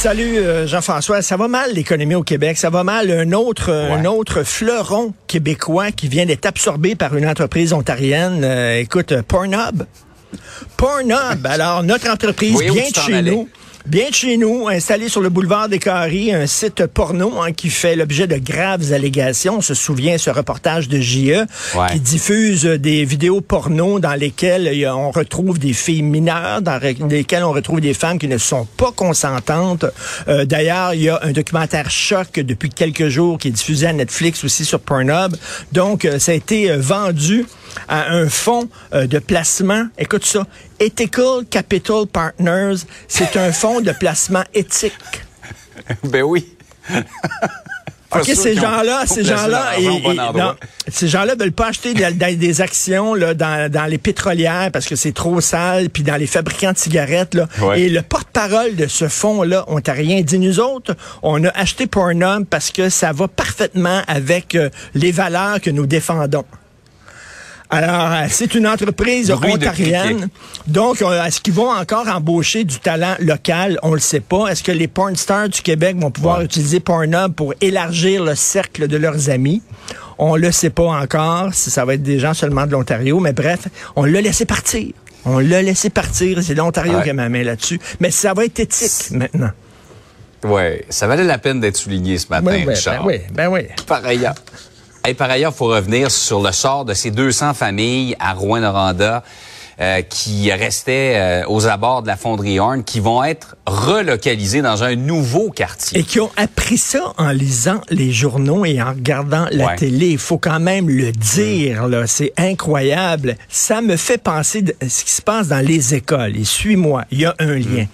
Salut euh, Jean-François, ça va mal l'économie au Québec, ça va mal? Un autre un autre fleuron québécois qui vient d'être absorbé par une entreprise ontarienne, euh, écoute Pornhub. Pornhub, alors notre entreprise vient de chez nous. Bien de chez nous, installé sur le boulevard des Carrés, un site porno hein, qui fait l'objet de graves allégations. On se souvient ce reportage de JE Ouais. qui diffuse des vidéos porno dans lesquelles a- on retrouve des filles mineures, dans lesquelles on retrouve des femmes qui ne sont pas consentantes. Euh, D'ailleurs, il y a un documentaire choc depuis quelques jours qui est diffusé à Netflix aussi sur Pornhub. Donc, euh, ça a été euh, vendu à un fonds euh, de placement. Écoute ça. Ethical Capital Partners, c'est un fonds de placement éthique. Ben oui. OK, ces gens-là, ces gens-là, ces gens-là veulent pas acheter des, actions là, dans, dans les pétrolières parce que c'est trop sale, puis dans les fabricants de cigarettes. Là. Ouais. Et le porte-parole de ce fonds-là, on t'a rien dit. Nous autres, on a acheté Pornhub parce que ça va parfaitement avec euh, les valeurs que nous défendons. Alors, euh, c'est une entreprise Bruit ontarienne. Donc, euh, est-ce qu'ils vont encore embaucher du talent local? On le sait pas. Est-ce que les porn stars du Québec vont pouvoir Ouais. utiliser Pornhub pour élargir le cercle de leurs amis? On le sait pas encore si ça va être des gens seulement de l'Ontario, mais bref, on l'a laissé partir. On l'a laissé partir. C'est l'Ontario Ouais. qui a ma main là-dessus. Mais ça va être éthique maintenant. Ouais, ça valait la peine d'être souligné ce matin, Ben oui, Richard. ben oui, ben oui. Par ailleurs, et par ailleurs, faut revenir sur le sort de ces 200 familles à Rouen-Noranda euh, qui restaient euh, aux abords de la fonderie Horn, qui vont être relocalisées dans un nouveau quartier. Et qui ont appris ça en lisant les journaux et en regardant la Ouais. télé. Il faut quand même le dire, là. C'est incroyable. Ça me fait penser de ce qui se passe dans les écoles. Et suis-moi, il y a un lien.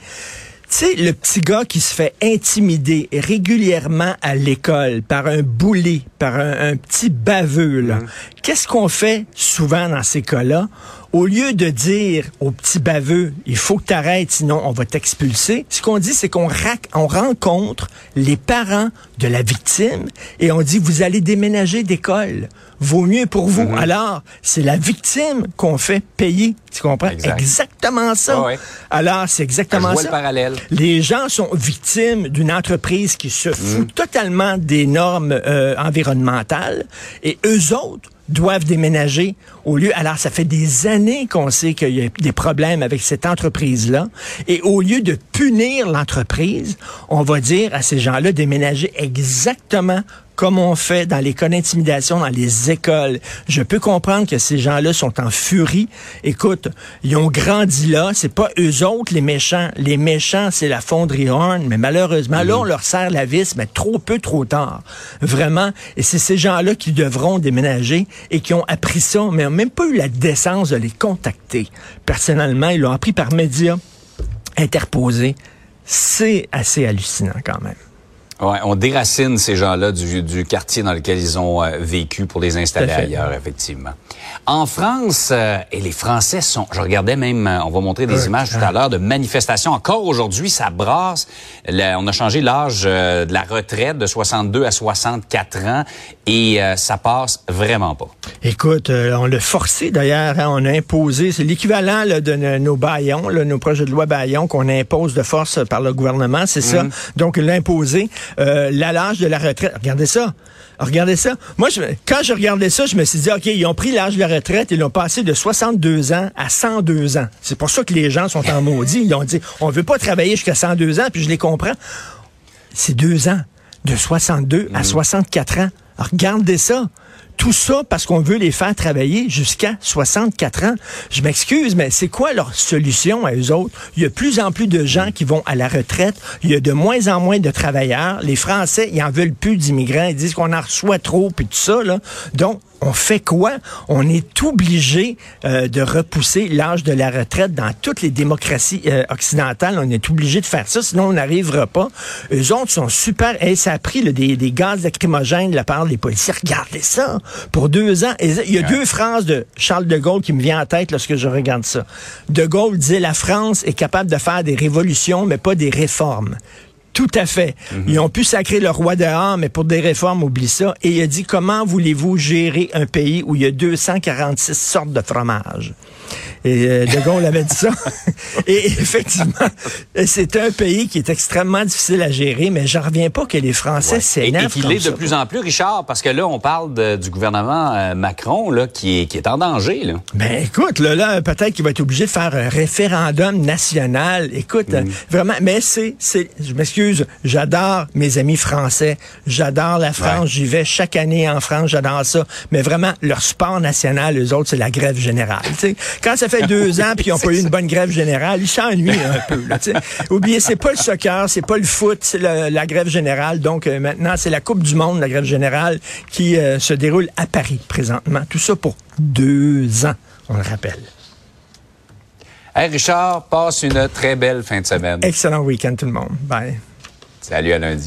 Tu sais, le petit gars qui se fait intimider régulièrement à l'école par un bully, par un, un petit baveux, là. Qu'est-ce qu'on fait souvent dans ces cas-là? Au lieu de dire au petit baveux, il faut que tu arrêtes, sinon on va t'expulser, ce qu'on dit, c'est qu'on on rencontre les parents de la victime et on dit, vous allez déménager d'école. Vaut mieux pour vous. Alors, c'est la victime qu'on fait payer. Tu comprends? Exact. Exactement ça. Ouais. Alors, c'est exactement ça. le parallèle. Les gens sont victimes d'une entreprise qui se Mm. fout totalement des normes euh, environnementales et eux autres doivent déménager au lieu. Alors, ça fait des années qu'on sait qu'il y a des problèmes avec cette entreprise-là. Et au lieu de punir l'entreprise, on va dire à ces gens-là déménager exactement comme on fait dans les cas d'intimidation dans les écoles. Je peux comprendre que ces gens-là sont en furie. Écoute, ils ont grandi là, c'est pas eux autres les méchants. Les méchants, c'est la fonderie Horn, mais malheureusement, là, on leur serre la vis, mais trop peu, trop tard. Vraiment. Et c'est ces gens-là qui devront déménager et qui ont appris ça, mais même pas eu la décence de les contacter. Personnellement, ils l'ont appris par médias interposés. C'est assez hallucinant quand même. Ouais, on déracine ces gens-là du, du quartier dans lequel ils ont euh, vécu pour les installer ailleurs, effectivement. En France, euh, et les Français sont, je regardais même, euh, on va montrer des images tout à l'heure de manifestations. Encore aujourd'hui, ça brasse. Le- on a changé l'âge euh, de la retraite de 62 à 64 ans et ça passe vraiment pas. Écoute, on l'a forcé d'ailleurs, hein, on a imposé, c'est l'équivalent là, de no- nos baillons, là, nos projets de loi baillons qu'on impose de force par le gouvernement, c'est ça? Donc l'imposer, euh, l'âge de la retraite. Regardez ça. Regardez ça. Moi, je, quand je regardais ça, je me suis dit, OK, ils ont pris l'âge de la retraite, ils l'ont passé de 62 ans à 102 ans. C'est pour ça que les gens sont en maudit. Ils ont dit, on veut pas travailler jusqu'à 102 ans, puis je les comprends. C'est deux ans, de 62 à 64 ans. Alors, regardez ça. Tout ça parce qu'on veut les faire travailler jusqu'à 64 ans. Je m'excuse, mais c'est quoi leur solution à eux autres? Il y a de plus en plus de gens qui vont à la retraite. Il y a de moins en moins de travailleurs. Les Français, ils en veulent plus d'immigrants. Ils disent qu'on en reçoit trop, puis tout ça. Là. Donc, on fait quoi? On est obligé euh, de repousser l'âge de la retraite dans toutes les démocraties euh, occidentales. On est obligé de faire ça, sinon on n'arrivera pas. Eux autres sont super. Et ça a pris là, des, des gaz lacrymogènes de la part des policiers. Regardez ça. Pour deux ans. Et il y a deux phrases de Charles de Gaulle qui me viennent en tête lorsque je regarde ça. De Gaulle disait la France est capable de faire des révolutions, mais pas des réformes. Tout à fait. Ils ont pu sacrer le roi dehors, mais pour des réformes, oublie ça. Et il a dit, comment voulez-vous gérer un pays où il y a 246 sortes de fromage? Et euh, De Gaulle avait dit ça. Et effectivement, c'est un pays qui est extrêmement difficile à gérer, mais j'en reviens pas que les Français s'énervent. et qu'il est de plus en plus, Richard, parce que là, on parle de- du gouvernement euh, Macron là, qui, est, qui est en danger. Là. Ben écoute, là, là peut-être qu'il va être obligé de faire un référendum national. Écoute, euh, vraiment, mais c'est, c'est, je m'excuse, j'adore mes amis français, j'adore la France, Ouais. j'y vais chaque année en France, j'adore ça. Mais vraiment, leur sport national, eux autres, c'est la grève générale. Quand ça fait deux ans puis ils n'ont pas eu une bonne grève générale, ils s'ennuient un peu. Là, tu sais. Oubliez, c'est pas le soccer, c'est pas le foot, c'est la grève générale. Donc euh, maintenant, c'est la Coupe du Monde, la grève générale, qui euh, se déroule à Paris présentement. Tout ça pour deux ans, on le rappelle. Hey, Richard, passe une très belle fin de semaine. Excellent week-end tout le monde. Bye. Salut à lundi.